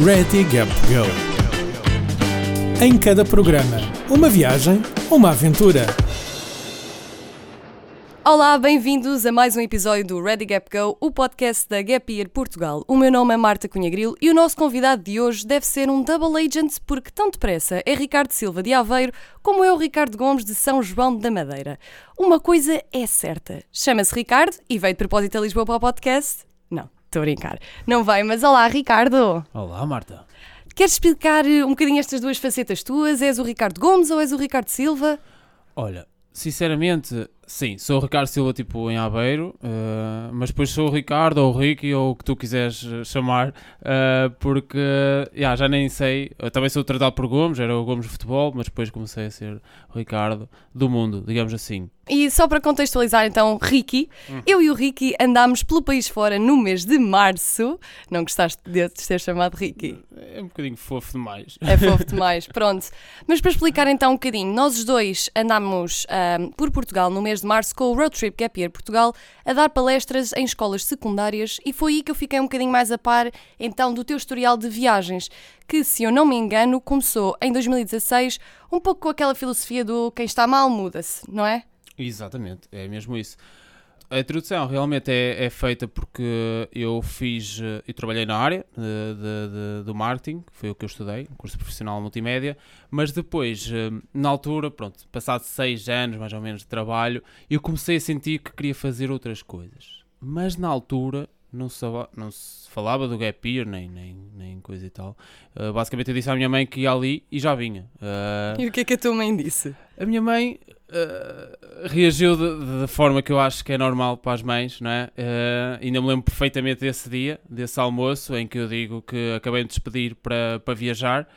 Ready Gap Go. Em cada programa, uma viagem, uma aventura. Olá, bem-vindos a mais um episódio do Ready Gap Go, o podcast da Gap Year Portugal. O meu nome é Marta Cunha Grilo e o nosso convidado de hoje deve ser um double agent porque tão depressa é Ricardo Silva de Aveiro como é o Ricardo Gomes de São João da Madeira. Uma coisa é certa, chama-se Ricardo e veio de propósito a Lisboa para o podcast? Estou a brincar. Não vai, mas olá Ricardo! Olá, Marta. Queres explicar eh, um bocadinho estas duas facetas tuas? És o Ricardo Gomes ou és o Ricardo Silva? Olha, sinceramente, sim, sou o Ricardo Silva, tipo, em Aveiro, eh, mas depois sou o Ricardo ou o Ricky ou o que tu quiseres eh, chamar, eh, porque yeah, já nem sei, eu também sou tratado por Gomes, era o Gomes de futebol, mas depois comecei a ser o Ricardo do mundo, digamos assim. E só para contextualizar então, Ricky, eu e o Ricky andámos pelo país fora no mês de março. Não gostaste de ser chamado Ricky? É um bocadinho fofo demais. É fofo demais, pronto. Mas para explicar então um bocadinho, nós os dois andámos ahm, por Portugal no mês de março com o Road Trip Gap Year Portugal a dar palestras em escolas secundárias e foi aí que eu fiquei um bocadinho mais a par então do teu historial de viagens, que se eu não me engano começou em 2016 um pouco com aquela filosofia do quem está mal muda-se, não é? Exatamente, é mesmo isso. A introdução realmente é, é feita porque eu fiz, eh, eu trabalhei na área de, de- de- do marketing, que foi o que eu estudei, um curso profissional multimédia, mas depois, eh, na altura, pronto, passado seis anos mais ou menos de trabalho, eu comecei a sentir que queria fazer outras coisas. Mas na altura não se, não se falava do gap year, nem, nem, nem coisa e tal. Eh, basicamente eu disse à minha mãe que ia ali e já vinha. Eh, E o que é que a tua mãe disse? a minha mãe eh, reagiu da forma que eu acho que é normal para as mães, não é? Eh, ainda me lembro perfeitamente desse dia, desse almoço, em que eu digo que acabei de despedir para, para viajar,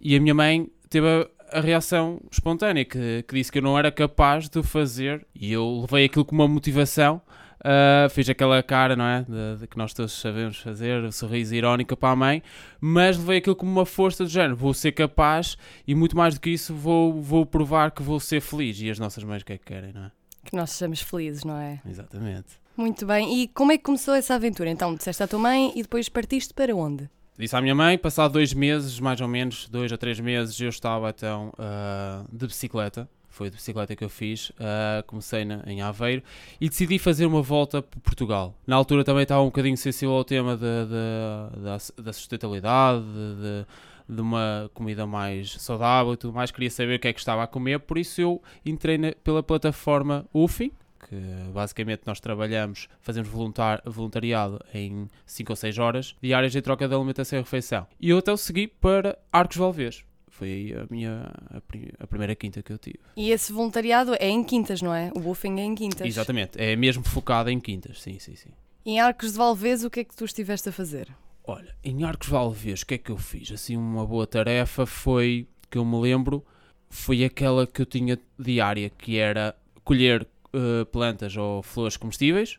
e a minha mãe teve a, a reação espontânea, que, que disse que eu não era capaz de fazer, e eu levei aquilo como uma motivação. Eh, fiz aquela cara, não é? De, de que nós todos sabemos fazer, o sorriso irónico para a mãe, mas levei aquilo como uma força do género. Vou ser capaz e muito mais do que isso, vou, vou provar que vou ser feliz. E as nossas mães o que é que querem, não é? Que nós sejamos felizes, não é? Exatamente. Muito bem. E como é que começou essa aventura? Então, disseste à tua mãe e depois partiste para onde? Disse à minha mãe, passado dois meses, mais ou menos, dois a três meses, eu estava então ah, de bicicleta. Foi de bicicleta que eu fiz. ah, comecei na- em Aveiro e decidi fazer uma volta por Portugal. Na altura também estava um bocadinho sensível ao tema de- de- da, da sustentabilidade, de, de- uma comida mais saudável e tudo mais. Queria saber o que é que estava a comer, por isso eu entrei na- pela plataforma UFI, que basicamente nós trabalhamos, fazemos voluntar- voluntariado em 5 ou 6 horas diárias em troca de alimentação e refeição. E eu até o segui para Arcos Valvez. Foi aí a minha a, pri- a primeira quinta que eu tive. E esse voluntariado é em Quintas, não é? O buffing é em Quintas. Exatamente, é mesmo focado em quintas, sim, sim, sim. Em Arcos de Valvez, o que é que tu estiveste a fazer? Olha, em Arcos Valvez, o que é que eu fiz? Assim, uma boa tarefa foi, que eu me lembro, foi aquela que eu tinha diária, que era colher eh, plantas ou flores comestíveis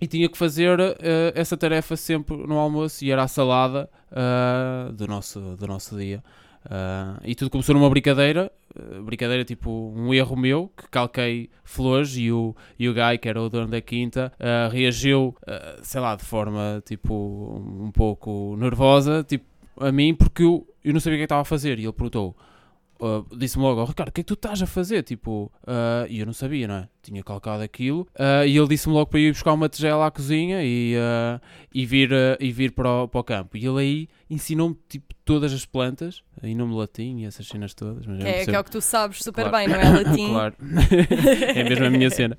e tinha que fazer eh, essa tarefa sempre no almoço e era a salada ah, do, nosso, do nosso dia. Ah, e tudo começou numa brincadeira, eh, brincadeira tipo um erro meu, que calquei flores e o, e o Guy, que era o dono da quinta, ah, reagiu, ah, sei lá, de forma tipo um pouco nervosa, tipo a mim, porque eu, eu não sabia o que é que estava a fazer e ele perguntou. Ah, Disse-me logo, oh, Ricardo, o que é que tu estás a fazer? Tipo, ah, e eu não sabia, não é? Tinha calcado aquilo. ah, e ele disse-me logo para ir buscar uma tigela à cozinha e, e vir, e vir para, o, para o campo. E ele aí ensinou-me tipo, todas as plantas, em nome latim e essas cenas todas. Mas é, que é o que tu sabes super Claro. bem, não é? Latim. claro. é mesmo a minha cena.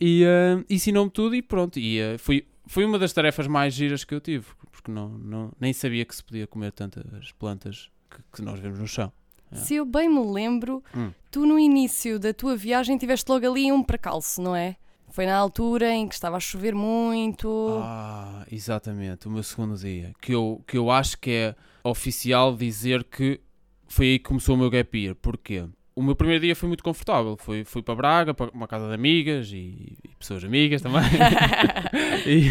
E ensinou-me tudo e pronto. E foi, foi uma das tarefas mais giras que eu tive, porque não, não, nem sabia que se podia comer tantas plantas que, que nós vemos no chão. Se eu bem me lembro, Hum. tu no início da tua viagem tiveste logo ali um percalço, não é? Foi na altura em que estava a chover muito. Ah, exatamente, o meu segundo dia. Que eu, que eu acho que é oficial dizer que foi aí que começou o meu gap year. Porquê? O meu primeiro dia foi muito confortável. Fui, fui para Braga, para uma casa de amigas e, e pessoas amigas também. e,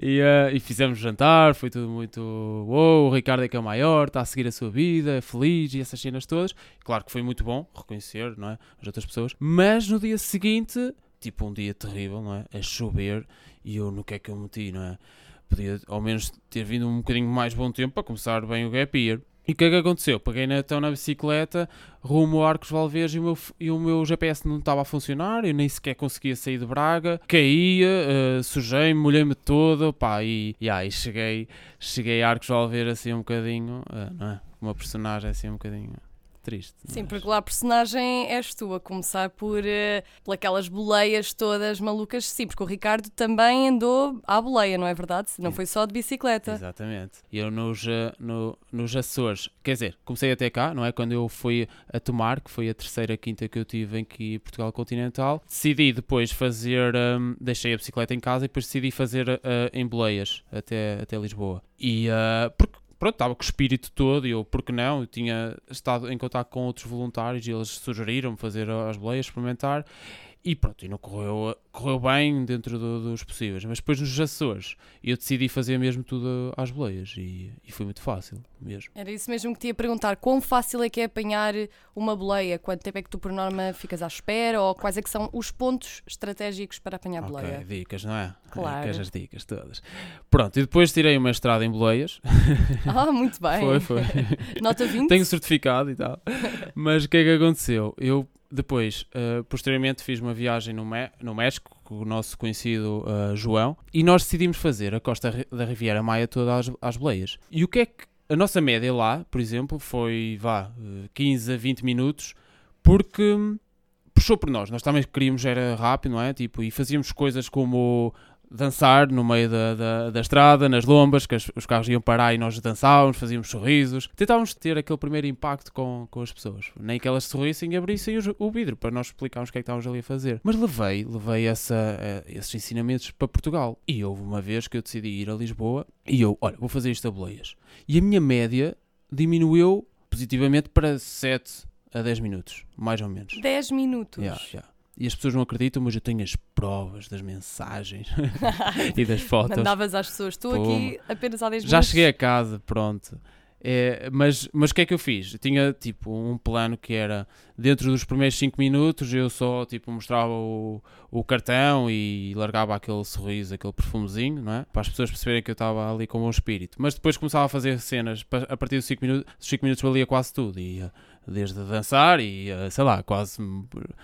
e, eh, e fizemos jantar, foi tudo muito. Uou, o Ricardo é que é o maior, está a seguir a sua vida, é feliz e essas cenas todas. Claro que foi muito bom reconhecer não é, as outras pessoas. Mas no dia seguinte, tipo um dia terrível, não é? A chover e eu no que é que eu meti, não é? podia ao menos ter vindo um bocadinho mais bom tempo para começar bem o gap year. E o que é que aconteceu? Peguei na, então na bicicleta, rumo a Arcos Valvez e o, meu, e o meu GPS não estava a funcionar, eu nem sequer conseguia sair de Braga, caía, uh, sujei-me, molhei-me todo, pá, e, e aí cheguei, cheguei a Arcos Valvez assim um bocadinho, uh, não é? Uma personagem assim um bocadinho triste. Sim, mas... porque lá a personagem és tu, a começar por, uh, por aquelas boleias todas malucas. Sim, porque o Ricardo também andou à boleia, não é verdade? Não foi só de bicicleta. Exatamente. Eu nos, eh, no, nos Açores, quer dizer, comecei até cá, não é? Quando eu fui a Tomar, que foi a terceira quinta que eu tive aqui em Portugal Continental, decidi depois fazer, um, deixei a bicicleta em casa e depois decidi fazer uh, em boleias até, até Lisboa. E uh, porque pronto, estava com o espírito todo e eu, porque não? Eu tinha estado em contato com outros voluntários e eles sugeriram-me fazer as boleias, experimentar e pronto, e não correu, correu bem dentro do, dos possíveis. Mas depois nos Açores eu decidi fazer mesmo tudo às boleias e, e, foi muito fácil mesmo. Era isso mesmo que te ia perguntar. Quão fácil é que é apanhar uma boleia? Quanto tempo é que tu por norma ficas à espera? Ou quais é que são os pontos estratégicos para apanhar okay, boleia? dicas, não é? Claro. Dicas, as dicas todas. Pronto, e depois tirei uma estrada em boleias. Ah, muito bem. foi, foi. Nota 20? Tenho certificado e tal. Mas o que é que aconteceu? Eu depois, uh, posteriormente, fiz uma viagem no, no México com o nosso conhecido uh, João e nós decidimos fazer a costa da Riviera Maia toda às, às boleias. E o que é que a nossa média lá, por exemplo, foi vá, 15 eh, a 20 minutos, porque hum, puxou por nós. Nós também queríamos, era rápido, não é? Tipo, e fazíamos coisas como dançar no meio da, da, da estrada, nas lombas, que as, os carros iam parar e nós dançávamos, fazíamos sorrisos. Tentávamos ter aquele primeiro impacto com, com as pessoas. Nem que elas sorrissem e abrissem o, o vidro para nós explicarmos o que é que estávamos ali a fazer. Mas levei, levei essa, uh, esses ensinamentos para Portugal. E houve uma vez que eu decidi ir a Lisboa e eu, olha, vou fazer isto a boleias. E a minha média diminuiu positivamente para 7 a 10 minutos, mais ou menos. 10 minutos? Yeah, yeah e as pessoas não acreditam, mas eu tenho as provas das mensagens e das fotos. Mandavas às pessoas, estou aqui apenas há 10 minutos. Já cheguei a casa, pronto. É, mas, mas o que é que eu fiz? Eu tinha tipo um plano que era dentro dos primeiros 5 minutos eu só tipo mostrava o, o cartão e largava aquele sorriso, aquele perfumezinho, não é? Para as pessoas perceberem que eu estava ali com um espírito. Mas depois começava a fazer cenas, a partir dos 5 minutos, 5 minutos valia quase tudo. E desde dançar e, eh, sei lá, quase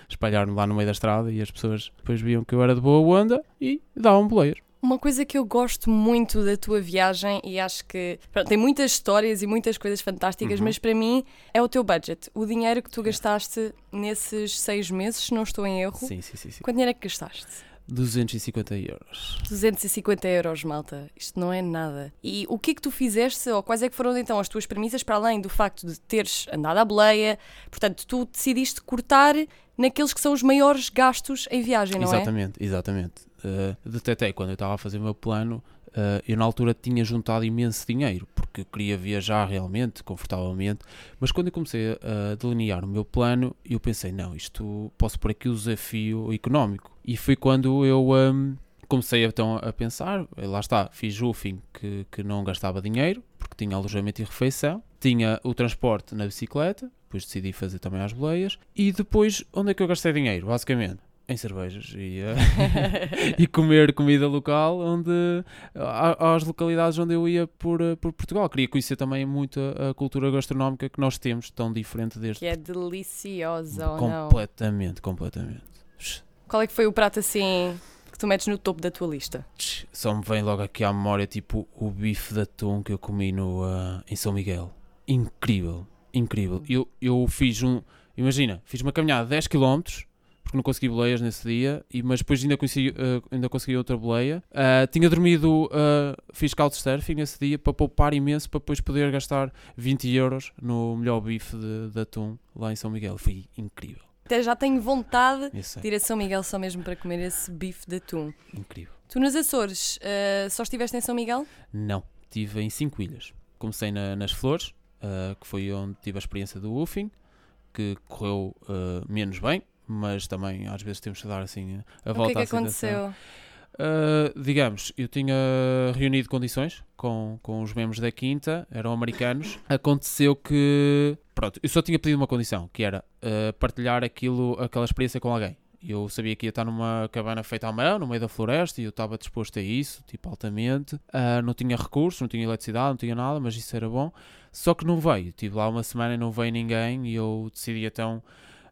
espalhar-me lá no meio da estrada e as pessoas depois viam que eu era de boa onda e davam boleias. Uma coisa que eu gosto muito da tua viagem e acho que pronto, tem muitas histórias e muitas coisas fantásticas, uhum. mas para mim é o teu budget, o dinheiro que tu gastaste nesses seis meses, se não estou em erro. Sim, sim, sim. sim. Quanto dinheiro é que gastaste? 250 euros. 250 euros, malta. Isto não é nada. E o que é que tu fizeste, ou quais é que foram então as tuas premissas, para além do facto de teres andado à boleia? Portanto, tu decidiste cortar naqueles que são os maiores gastos em viagem, não exatamente, é? Exatamente, exatamente. Uh, detetei quando eu estava a fazer o meu plano Uh, eu na altura tinha juntado imenso dinheiro porque queria viajar realmente, confortavelmente, mas quando eu comecei a delinear o meu plano, eu pensei: não, isto posso por aqui o desafio económico. E foi quando eu um, comecei então a pensar: eh, lá está, fiz fim que, que não gastava dinheiro porque tinha alojamento e refeição, tinha o transporte na bicicleta, depois decidi fazer também as boleias, e depois onde é que eu gastei dinheiro, basicamente? Em cervejas e, uh, e comer comida local onde às localidades onde eu ia por, eh, por Portugal. Queria conhecer também muito a, a, cultura gastronómica que nós temos, tão diferente deste. Que é deliciosa ou não? Completamente, completamente. Qual é que foi o prato assim que tu metes no topo da tua lista? Só me vem logo aqui à memória tipo o bife de atum que eu comi no, uh, em São Miguel. Incrível, incrível. Eu, eu fiz um, imagina, fiz uma caminhada de 10 km porque não consegui boleias nesse dia, e, mas depois ainda consegui, uh, ainda consegui outra boleia. Uh, tinha dormido, uh, fiz couchsurfing nesse dia para poupar imenso para depois poder gastar 20 euros no melhor bife de, de atum lá em São Miguel. Foi incrível. Até já tenho vontade de ir a São Miguel só mesmo para comer esse bife de atum. Incrível. Tu nos Açores uh, só estiveste em São Miguel? Não, estive em cinco ilhas. Comecei na, nas Flores, que foi onde tive a experiência do woofing, que correu menos bem, mas também às vezes temos que dar assim a volta O que é que aconteceu? Uh, digamos, eu tinha reunido condições com, com os membros da quinta, eram americanos. Aconteceu que, pronto, eu só tinha pedido uma condição, que era uh, partilhar aquilo, aquela experiência com alguém. Eu sabia que ia estar numa cabana feita à mão, no meio da floresta, e eu estava disposto a isso, tipo, altamente. Uh, não tinha recursos, não tinha eletricidade, não tinha nada, mas isso era bom. Só que não veio. Estive lá uma semana e não veio ninguém, e eu decidi então.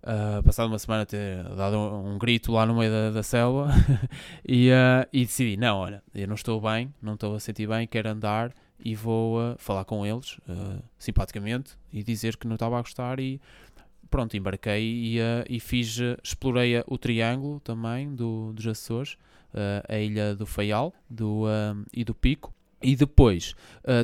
Uh, passado uma semana ter dado um, um, grito lá no meio da, da selva e, uh, e decidi, não, olha, eu não estou bem, não estou a sentir bem, quero andar e vou uh, falar com eles simpaticamente e dizer que não estava a gostar e pronto, embarquei e, e fiz, explorei o triângulo também do, dos Açores, a ilha do Faial do, e do Pico e depois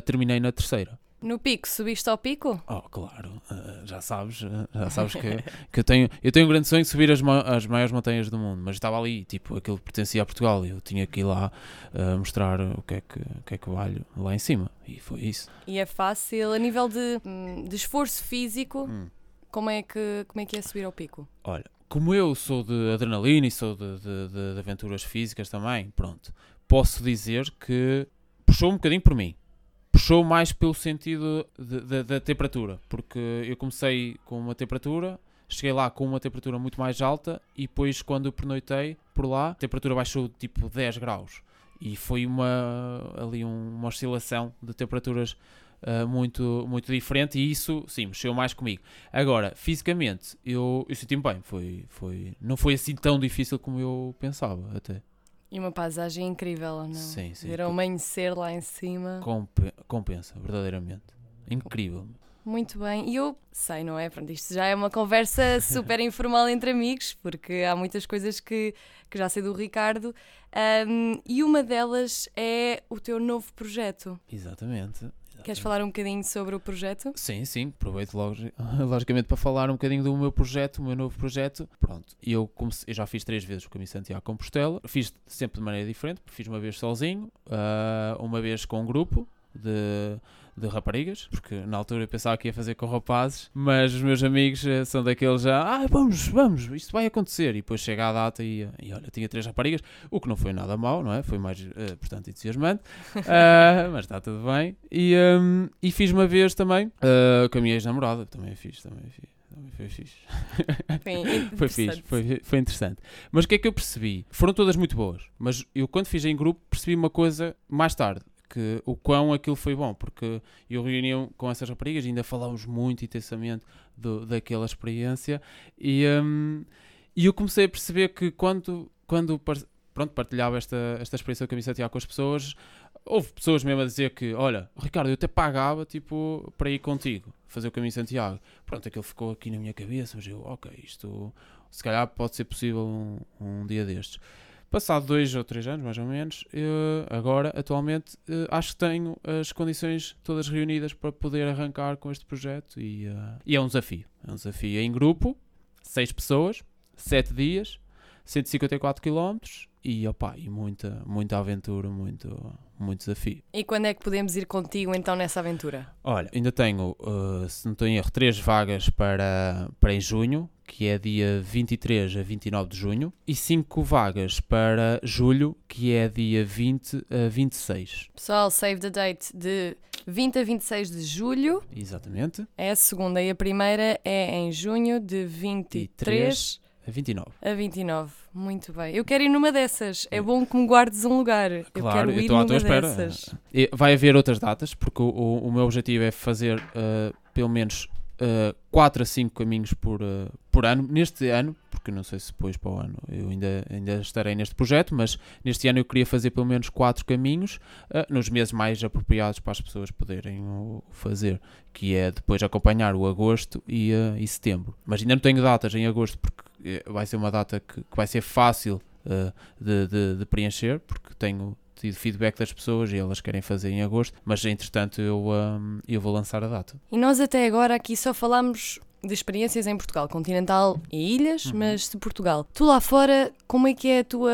terminei na terceira. No pico, subiste ao pico? Oh, claro, uh, já sabes, uh, já sabes que, que eu, tenho, eu tenho um grande sonho de subir as, ma as maiores montanhas do mundo, mas estava ali, tipo, aquilo pertencia a Portugal e eu tinha que ir lá uh, mostrar o que, é que, o que é que valho lá em cima, e foi isso. E é fácil, a nível de, hum, de esforço físico, hum. como, é que, como é que é subir ao pico? Olha, como eu sou de adrenalina e sou de, de, de, de aventuras físicas também, pronto, posso dizer que puxou um bocadinho por mim puxou mais pelo sentido da temperatura, porque eu comecei com uma temperatura, cheguei lá com uma temperatura muito mais alta e depois quando pernoitei por lá, a temperatura baixou tipo 10 graus e foi uma ali um, uma oscilação de temperaturas uh, muito muito diferente e isso sim mexeu mais comigo. Agora fisicamente eu, eu senti-me bem, foi foi não foi assim tão difícil como eu pensava até. E uma paisagem incrível, não? Sim, sim. Ver o amanhecer lá em cima. Comp compensa, verdadeiramente. Incrível. Muito bem. E eu sei, não é? Pronto, isto já é uma conversa super informal entre amigos, porque há muitas coisas que, que já sei do Ricardo. Um, e uma delas é o teu novo projeto. Exatamente. Queres falar um bocadinho sobre o projeto? Sim, sim, aproveito logicamente para falar um bocadinho do meu projeto, o meu novo projeto. Pronto, eu, comecei, eu já fiz três vezes o caminho Santiago Compostela, fiz sempre de maneira diferente, fiz uma vez sozinho, uh, uma vez com um grupo de de raparigas, porque na altura eu pensava que ia fazer com rapazes, mas os meus amigos eh, são daqueles já, ah, vamos, vamos, isto vai acontecer. E depois chega a data e, e olha, tinha três raparigas, o que não foi nada mau, não é? Foi mais, uh, portanto, entusiasmante, uh, mas está tudo bem. E, um, e fiz uma vez também uh, com a minha ex-namorada, também fiz, também fiz. Foi fixe. foi fixe, foi, foi interessante. Mas o que é que eu percebi? Foram todas muito boas, mas eu quando fiz em grupo percebi uma coisa mais tarde que o quão aquilo foi bom, porque eu reuni com essas raparigas e ainda falámos muito intensamente do, daquela experiência e, um, e eu comecei a perceber que quando, quando pronto, partilhava esta, esta experiência do Caminho Santiago com as pessoas, houve pessoas mesmo a dizer que, olha, Ricardo, eu até pagava tipo, para ir contigo, fazer o Caminho Santiago. Pronto, aquilo ficou aqui na minha cabeça, mas eu, ok, isto se calhar pode ser possível um, um dia destes. Passado dois ou três anos, mais ou menos, eu, agora, atualmente, eh, acho que tenho as condições todas reunidas para poder arrancar com este projeto e, uh, e é um desafio. É um desafio em grupo, seis pessoas, sete dias, 154 km e, opa, e muita, muita aventura, muito, muito desafio. E quando é que podemos ir contigo então nessa aventura? Olha, ainda tenho, uh, se não estou em erro, três vagas para, para em junho, que é dia 23 a 29 de junho, e cinco vagas para julho, que é dia 20 a 26. Pessoal, save the date de 20 a 26 de julho. Exatamente. É a segunda e a primeira é em junho de 23 a 29. A 29, muito bem. Eu quero ir numa dessas. É bom que me guardes um lugar. Eu claro, quero ir eu estou à espera. Dessas. Vai haver outras datas, porque o, o, o meu objetivo é fazer uh, pelo menos uh, 4 a 5 caminhos por, uh, por ano, neste ano, porque não sei se depois para o ano eu ainda, ainda estarei neste projeto, mas neste ano eu queria fazer pelo menos 4 caminhos uh, nos meses mais apropriados para as pessoas poderem o fazer, que é depois acompanhar o agosto e, uh, e setembro. Mas ainda não tenho datas em agosto, porque eh, vai ser uma data que, que vai ser fácil de, de, de preencher, porque tenho tido feedback das pessoas e elas querem fazer em agosto, mas entretanto eu, um, eu vou lançar a data. E nós até agora aqui só falamos de experiências em Portugal, continental e ilhas, uhum. mas de Portugal. Tu lá fora, como é que é a tua,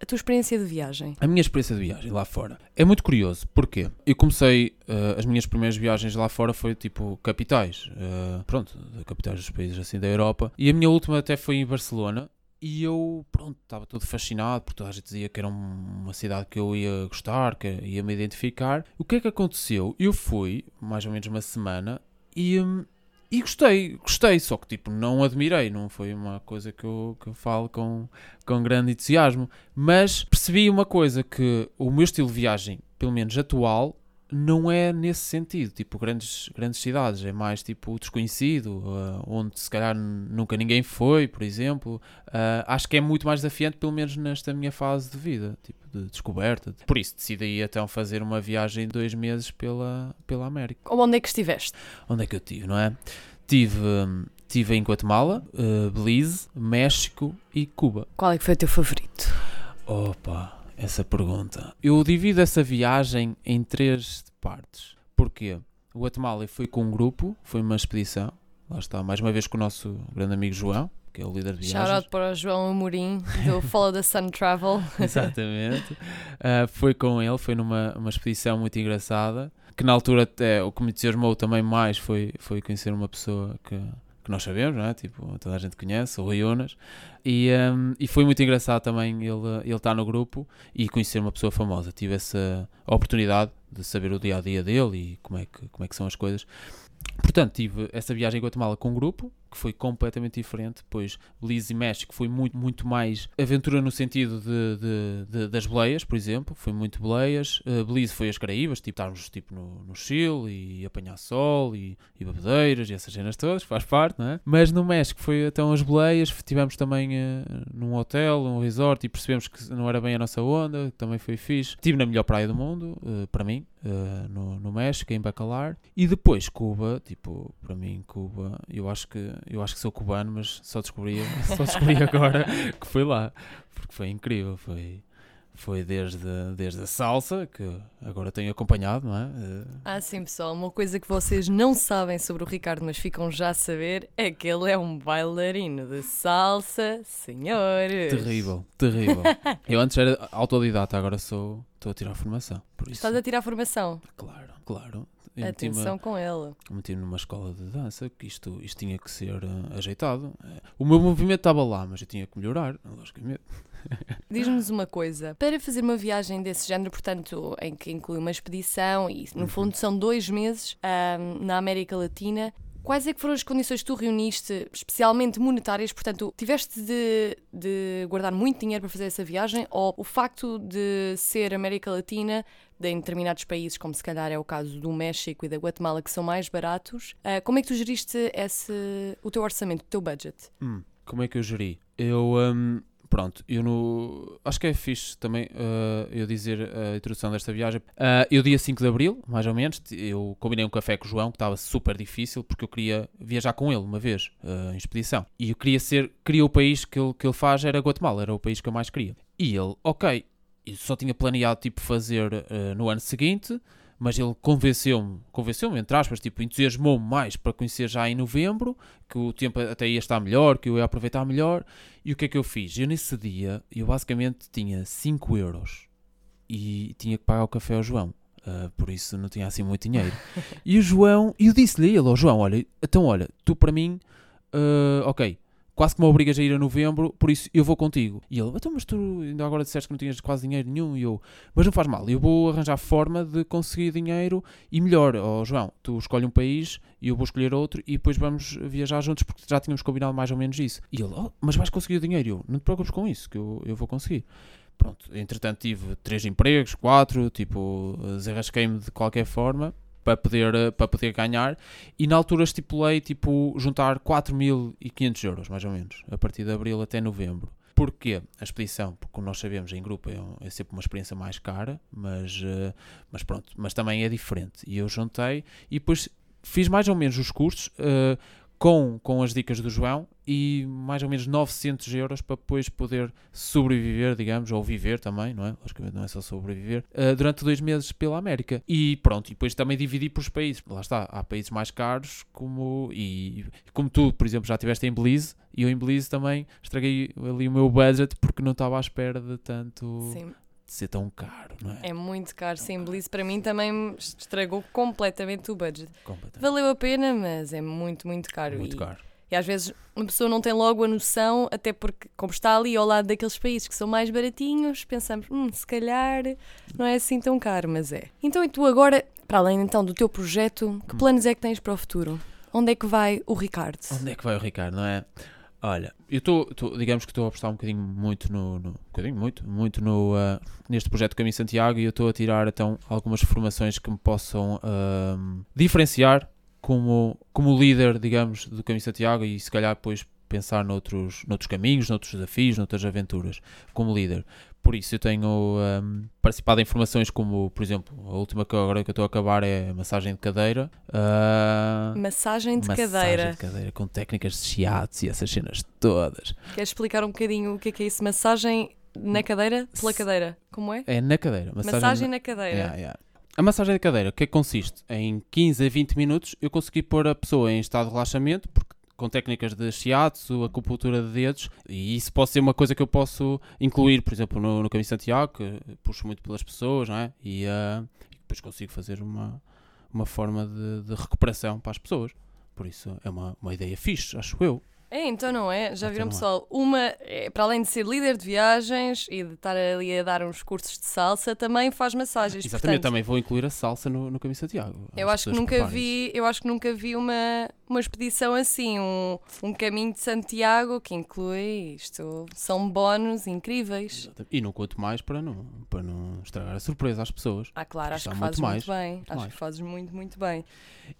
a tua experiência de viagem? A minha experiência de viagem lá fora é muito curioso, porque eu comecei, uh, as minhas primeiras viagens lá fora foi tipo capitais, uh, pronto, capitais dos países assim da Europa, e a minha última até foi em Barcelona, e eu, pronto, estava todo fascinado, porque toda a gente dizia que era uma cidade que eu ia gostar, que ia me identificar. O que é que aconteceu? Eu fui, mais ou menos uma semana, e, hum, E gostei, gostei, só que tipo, não admirei, não foi uma coisa que eu, que eu falo com, com grande entusiasmo. Mas percebi uma coisa, que o meu estilo de viagem, pelo menos atual, não é nesse sentido, tipo grandes, grandes cidades, é mais tipo o desconhecido, uh, onde se calhar nunca ninguém foi, por exemplo. Uh, acho que é muito mais desafiante, pelo menos nesta minha fase de vida, tipo de descoberta. Por isso decidi então fazer uma viagem de dois meses pela, pela América. Onde é que estiveste? Onde é que eu tive, não é? Tive, tive em Guatemala, uh, Belize, México e Cuba. Qual é que foi o teu favorito? Opa! Essa pergunta. Eu divido essa viagem em três partes. Porquê? O Guatemala foi com um grupo, foi uma expedição. Lá está, mais uma vez com o nosso grande amigo João, que é o líder de viagens. Shout out para o João Amorim, do Follow the Sun Travel. Exatamente. Uh, foi com ele, foi numa uma expedição muito engraçada, que na altura até o que me entusiasmou também mais foi, foi conhecer uma pessoa que que nós sabemos, não é? Tipo, toda a gente conhece, o Rui Unas. E, um, e foi muito engraçado também ele, ele estar no grupo e conhecer uma pessoa famosa. Tive essa oportunidade de saber o dia a dia dele e como é que, como é que são as coisas. Portanto, tive essa viagem em Guatemala com um grupo, que foi completamente diferente. Depois, Belize e México foi muito, muito mais aventura no sentido de, de, de das boleias, por exemplo. Foi muito boleias. Uh, Belize foi as Caraíbas, tipo, estarmos tipo, no, no Chile e apanhar sol e, e bebedeiras e essas cenas todas, faz parte, não é? Mas no México foi então as boleias. Tivemos também uh, num hotel, num resort e percebemos que não era bem a nossa onda, também foi fixe. Estive na melhor praia do mundo, uh, para mim, no, no México, em Bacalar. E depois Cuba, tipo, para mim, Cuba, eu acho que eu acho que sou cubano, mas só descobri, só descobri agora que foi lá. Porque foi incrível, foi foi desde, desde a salsa, que agora tenho acompanhado, não é? Eh, ah, sim, pessoal. Uma coisa que vocês não sabem sobre o Ricardo, mas ficam já a saber, é que ele é um bailarino de salsa, senhores. Terrível, terrível. Eu antes era autodidata, agora sou. Estou a tirar formação. Por isso. Estás a tirar formação? Claro, claro. Atenção com ele. Meti-me numa escola de dança que isto, isto tinha que ser uh, ajeitado. O meu movimento estava lá, mas eu tinha que melhorar, logicamente. Diz-nos uma coisa, para fazer uma viagem desse género, portanto, em que inclui uma expedição e no uhum. fundo são dois meses um, na América Latina, Quais é que foram as condições que tu reuniste, especialmente monetárias? Portanto, tiveste de, de, guardar muito dinheiro para fazer essa viagem ou o facto de ser América Latina, de, em determinados países, como se calhar é o caso do México e da Guatemala, que são mais baratos, uh, como é que tu geriste esse, o teu orçamento, o teu budget? Hum, como é que eu geri? Eu... Um pronto, eu no. Acho que é fixe também uh, eu dizer a introdução desta viagem. Uh, eu, dia 5 de Abril, mais ou menos, eu combinei um café com o João, que estava super difícil, porque eu queria viajar com ele uma vez, uh, em expedição. E eu queria ser. Queria o país que ele, que ele faz, era Guatemala, era o país que eu mais queria. E ele, ok, eu só tinha planeado tipo fazer no ano seguinte mas ele convenceu-me, convenceu-me, entre aspas, tipo, entusiasmou-me mais para conhecer já em novembro, que o tempo até ia estar melhor, que eu ia aproveitar melhor. E o que é que eu fiz? Eu nesse dia, eu basicamente tinha 5 euros e tinha que pagar o café ao João. Uh, por isso não tinha assim muito dinheiro. e o João, e eu disse-lhe a ele, oh, João, olha, então olha, tu para mim, uh, ok, quase que me obrigas a ir a novembro, por isso eu vou contigo. E ele, então, mas tu ainda agora disseste que não tinhas quase dinheiro nenhum. E eu, mas não faz mal, eu vou arranjar forma de conseguir dinheiro e melhor, ó oh, João, tu escolhe um país e eu vou escolher outro e depois vamos viajar juntos porque já tínhamos combinado mais ou menos isso. E ele, oh, mas vais conseguir dinheiro? Eu, não te preocupes com isso, que eu, eu vou conseguir. Pronto, entretanto tive três empregos, quatro, tipo, desarrasquei-me de qualquer forma para poder, eh, para poder ganhar e na altura estipulei tipo juntar 4.500 euros mais ou menos a partir de abril até novembro Porquê a expedição? Porque, como nós sabemos, em grupo é, é sempre uma experiência mais cara, mas, uh, mas pronto, mas também é diferente. E eu juntei e depois fiz mais ou menos os custos. Uh, com, com as dicas do João e mais ou menos 900 euros para depois poder sobreviver, digamos, ou viver também, não é? Logicamente não é só sobreviver, uh, durante dois meses pela América. E pronto, e depois também dividi por os países. Lá está, há países mais caros, como, e como tu, por exemplo, já estiveste em Belize, e eu em Belize também estraguei ali o meu budget porque não estava à espera de tanto. Sim ser tão caro, não é? É muito caro, sim. Belize para mim também estragou completamente o budget. Completamente. Valeu a pena, mas é muito, muito caro. Muito e, caro. E às vezes uma pessoa não tem logo a noção, até porque, como está ali ao lado daqueles países que são mais baratinhos, pensamos, hum, se calhar não é assim tão caro, mas é. Então, e tu agora, para além então do teu projeto, que hum. planos é que tens para o futuro? Onde é que vai o Ricardo? Onde é que vai o Ricardo, não é? Olha, eu estou, digamos que estou a apostar um bocadinho muito no, no um bocadinho muito, muito no, uh, neste projeto Caminho Santiago e eu estou a tirar então algumas formações que me possam uh, diferenciar como, como líder, digamos, do Caminho Santiago e se calhar depois pensar noutros, noutros caminhos, noutros desafios, noutras aventuras como líder. Por isso eu tenho um, participado em formações como, por exemplo, a última que agora que eu estou a acabar é massagem de cadeira. Uh, massagem de massagem cadeira. de cadeira com técnicas de shiatsu e essas cenas todas. Queres explicar um bocadinho o que é que é isso? Massagem na cadeira? Pela cadeira? Como é? É na cadeira. Massagem, massagem na cadeira. Yeah, yeah. A massagem de cadeira, o que é que consiste? Em 15 a 20 minutos eu consegui pôr a pessoa em estado de relaxamento, porque com técnicas de shiatsu, acupuntura de dedos, e isso pode ser uma coisa que eu posso incluir, por exemplo, no, no Caminho Santiago, que puxo muito pelas pessoas, não é? E, uh, e depois consigo fazer uma, uma forma de, de, recuperação para as pessoas. Por isso é uma, uma ideia fixe, acho eu. É, então não é? Já viram, pessoal? Uma, é, para além de ser líder de viagens e de estar ali a dar uns cursos de salsa, também faz massagens. Exatamente, Portanto, também vou incluir a salsa no, no Caminho Santiago. Eu acho, que nunca vi, eu acho que nunca vi uma, uma expedição assim, um, um caminho de Santiago que inclui isto. São bónus incríveis. E não conto mais para não, para não estragar a surpresa às pessoas. Ah, claro, acho que fazes muito, bem. Muito acho mais. que fazes muito, muito bem.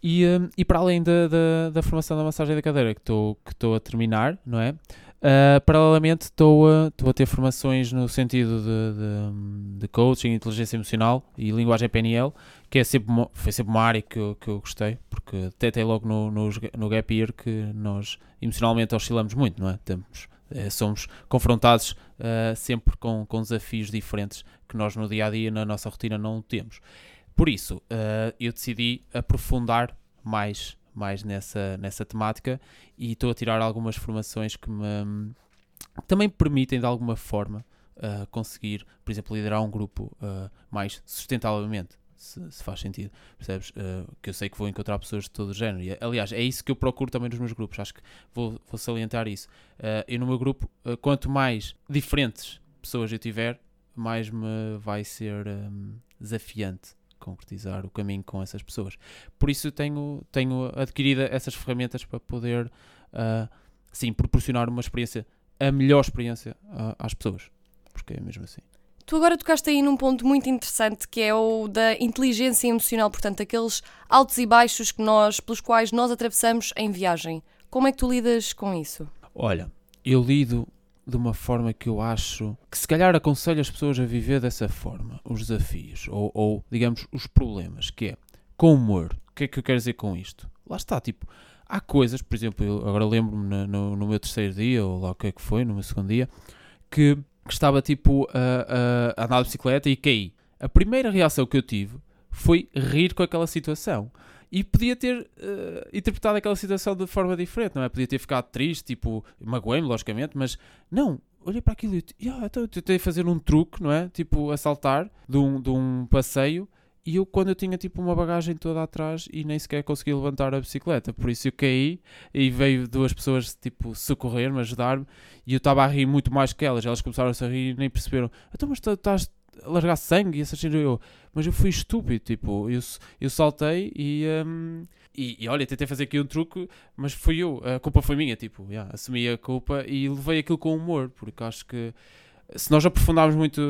E, um, e para além da, da, da formação da massagem da cadeira que estou que a terminar, não é? Uh, paralelamente estou a, a ter formações no sentido de, de, de, coaching, inteligência emocional e linguagem PNL, que é sempre, foi sempre uma área que eu, que eu gostei, porque até logo no, no, no Gap Year que nós emocionalmente oscilamos muito, não é? Temos, é, somos confrontados uh, sempre com, com desafios diferentes que nós no dia a dia, na nossa rotina, não temos. Por isso, uh, eu decidi aprofundar mais, mais nessa, nessa temática e estou a tirar algumas formações que me também permitem, de alguma forma, uh, conseguir, por exemplo, liderar um grupo uh, mais sustentavelmente. Se, se, faz sentido, percebes? que eu sei que vou encontrar pessoas de todo o género. E, aliás, é isso que eu procuro também nos meus grupos. Acho que vou, vou salientar isso. eu, no meu grupo, quanto mais diferentes pessoas eu tiver, mais me vai ser um, desafiante concretizar o caminho com essas pessoas. Por isso tenho, tenho adquirido essas ferramentas para poder, uh, sim, proporcionar uma experiência, a melhor experiência uh, às pessoas. Porque é mesmo assim. Tu agora tocaste aí num ponto muito interessante que é o da inteligência emocional, portanto, aqueles altos e baixos que nós, pelos quais nós atravessamos em viagem. Como é que tu lidas com isso? Olha, eu lido de uma forma que eu acho que se calhar aconselho as pessoas a viver dessa forma, os desafios, ou, ou digamos, os problemas, que é com humor. O que é que eu quero dizer com isto? Lá está, tipo, há coisas, por exemplo, eu agora lembro-me no, no, meu terceiro dia, ou lá o que é que foi, no meu segundo dia, que, que estava tipo a, a andar de bicicleta e caí. A primeira reação que eu tive foi rir com aquela situação. E podia ter uh, interpretado aquela situação de forma diferente, não é? Podia ter ficado triste, tipo, magoei-me, logicamente, mas não, olhei para aquilo e yeah, então eu tentei fazer um truque, não é? Tipo, assaltar de um, de um passeio e eu quando eu tinha tipo uma bagagem toda atrás e nem sequer consegui levantar a bicicleta, por isso eu caí e veio duas pessoas tipo socorrer-me, ajudar-me e eu estava a rir muito mais que elas, elas começaram a rir e nem perceberam, então mas estás largar sangue e essas coisas. Eu, mas eu fui estúpido, tipo, eu, eu saltei e, um, e, e, olha, tentei fazer aqui um truque, mas fui eu, a culpa foi minha, tipo, yeah, assumi a culpa e levei aquilo com humor, porque acho que se nós aprofundarmos muito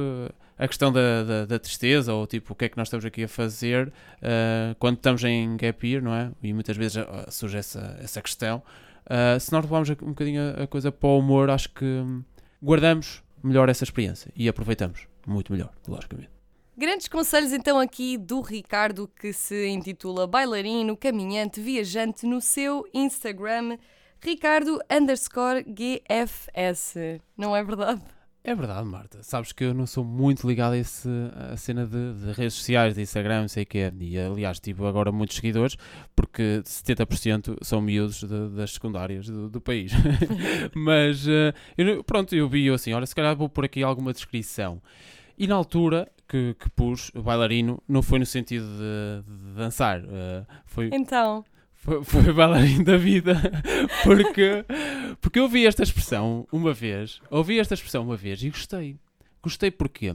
a questão da, da, da, tristeza ou tipo o que é que nós estamos aqui a fazer uh, quando estamos em gap year, não é? E muitas vezes uh, surge essa, essa questão. Uh, se nós levarmos um bocadinho a coisa para o humor, acho que guardamos melhor essa experiência e aproveitamos muito melhor, logicamente. Grandes conselhos então aqui do Ricardo, que se intitula Bailarino, Caminhante, Viajante, no seu Instagram, Ricardo underscore GFS. Não é verdade? É verdade, Marta. Sabes que eu não sou muito ligado a, esse, a cena de, de, redes sociais, de Instagram, não sei o que é. E aliás, tive agora muitos seguidores, porque 70% são miúdos de, das secundárias do, do país. Mas uh, eu, pronto, eu vi assim: olha, se calhar vou pôr aqui alguma descrição. E na altura que, que pus bailarino, não foi no sentido de, de dançar. Uh, foi... Então foi, foi bailarino da vida. Porque, porque eu ouvi esta expressão uma vez, ouvi esta expressão uma vez e gostei. Gostei porque,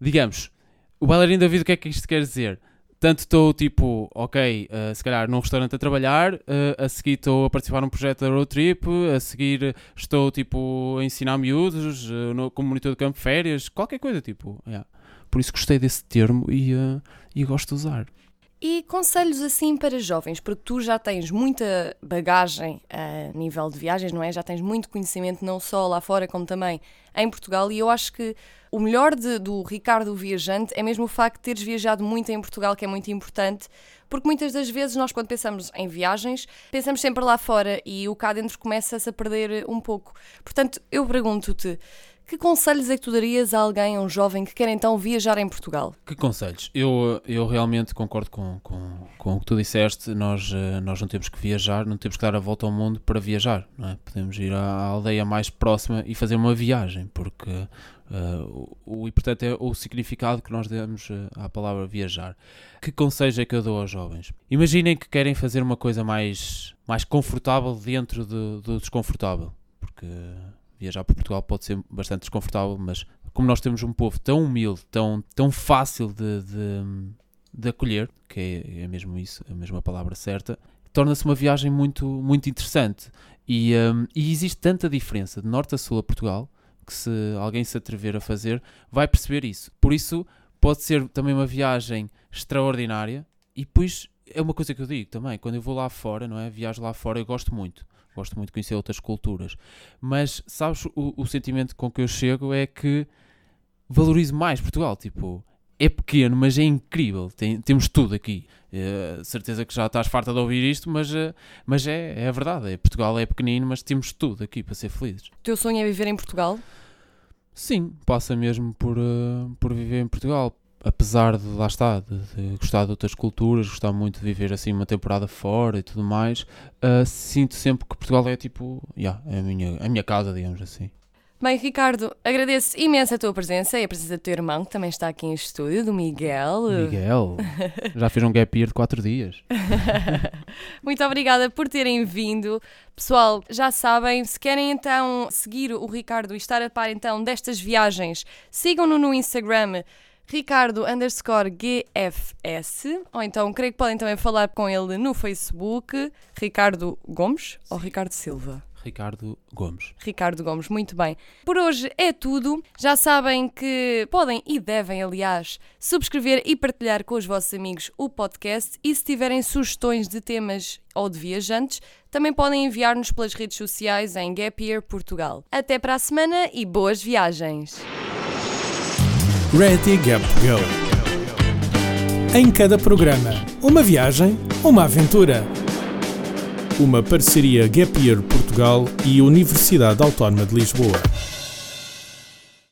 digamos, o bailarino da vida, o que é que isto quer dizer? Tanto estou tipo, ok, uh, se calhar num restaurante a trabalhar, uh, a seguir estou a participar num projeto da road trip, a seguir estou tipo a ensinar miúdos, uh, no, como monitor de campo férias, qualquer coisa tipo. Yeah. Por isso gostei desse termo e, e gosto de usar. E conselhos assim para jovens, porque tu já tens muita bagagem a nível de viagens, não é? Já tens muito conhecimento, não só lá fora, como também em Portugal, e eu acho que o melhor de, do Ricardo Viajante é mesmo o facto de teres viajado muito em Portugal, que é muito importante, porque muitas das vezes nós, quando pensamos em viagens, pensamos sempre lá fora e o cá dentro começa-se a perder um pouco. Portanto, eu pergunto-te. Que conselhos é que tu darias a alguém, a um jovem que quer então viajar em Portugal? Que conselhos? Eu, eu realmente concordo com, com, com o que tu disseste. Nós, eh, nós não temos que viajar, não temos que dar a volta ao mundo para viajar. É? Podemos ir à aldeia mais próxima e fazer uma viagem, porque uh, o, o importante é o significado que nós damos eh, à palavra viajar. Que conselhos é que eu dou aos jovens? Imaginem que querem fazer uma coisa mais, mais confortável dentro do, do desconfortável, porque viajar para Portugal pode ser bastante desconfortável, mas como nós temos um povo tão humilde, tão, tão fácil de, de, de acolher, que é, é mesmo isso, a mesma palavra certa, torna-se uma viagem muito, muito interessante. E, um, e existe tanta diferença de norte a sul a Portugal que se alguém se atrever a fazer, vai perceber isso. Por isso, pode ser também uma viagem extraordinária. E depois é uma coisa que eu digo também, quando eu vou lá fora, não é? Viajo lá fora, eu gosto muito gosto muito de conhecer outras culturas. Mas sabes, o, o sentimento com que eu chego é que valorizo mais Portugal. Tipo, é pequeno, mas é incrível. Tem, temos tudo aqui. Uh, certeza que já estás farta de ouvir isto, mas, uh, mas é, é a verdade. É, Portugal é pequenino, mas temos tudo aqui para ser felizes. O teu sonho é viver em Portugal? Sim, passa mesmo por, uh, por viver em Portugal apesar de lá está, de, de, gostar de outras culturas, gostar muito de viver assim uma temporada fora e tudo mais, uh, sinto sempre que Portugal é tipo, yeah, é a minha, a minha casa, digamos assim. Bem, Ricardo, agradeço imenso a tua presença e a presença do teu irmão, que também está aqui em estúdio, do Miguel. Miguel, já fez um gap year de 4 dias. Muito obrigada por terem vindo. Pessoal, já sabem, se querem então seguir o Ricardo e estar a par então destas viagens, sigam-no no Instagram Ricardo underscore GFS, ou então creio que podem também falar com ele no Facebook, Ricardo Gomes ou Ricardo Silva. Ricardo Gomes. Ricardo Gomes, muito bem. Por hoje é tudo. Já sabem que podem e devem, aliás, subscrever e partilhar com os vossos amigos o podcast e se tiverem sugestões de temas ou de viajantes, também podem enviar-nos pelas redes sociais em Gap Year Portugal. Até para a semana e boas viagens! Ready Gap Go. Em cada programa, uma viagem, uma aventura. Uma parceria Gap Year Portugal e Universidade Autónoma de Lisboa.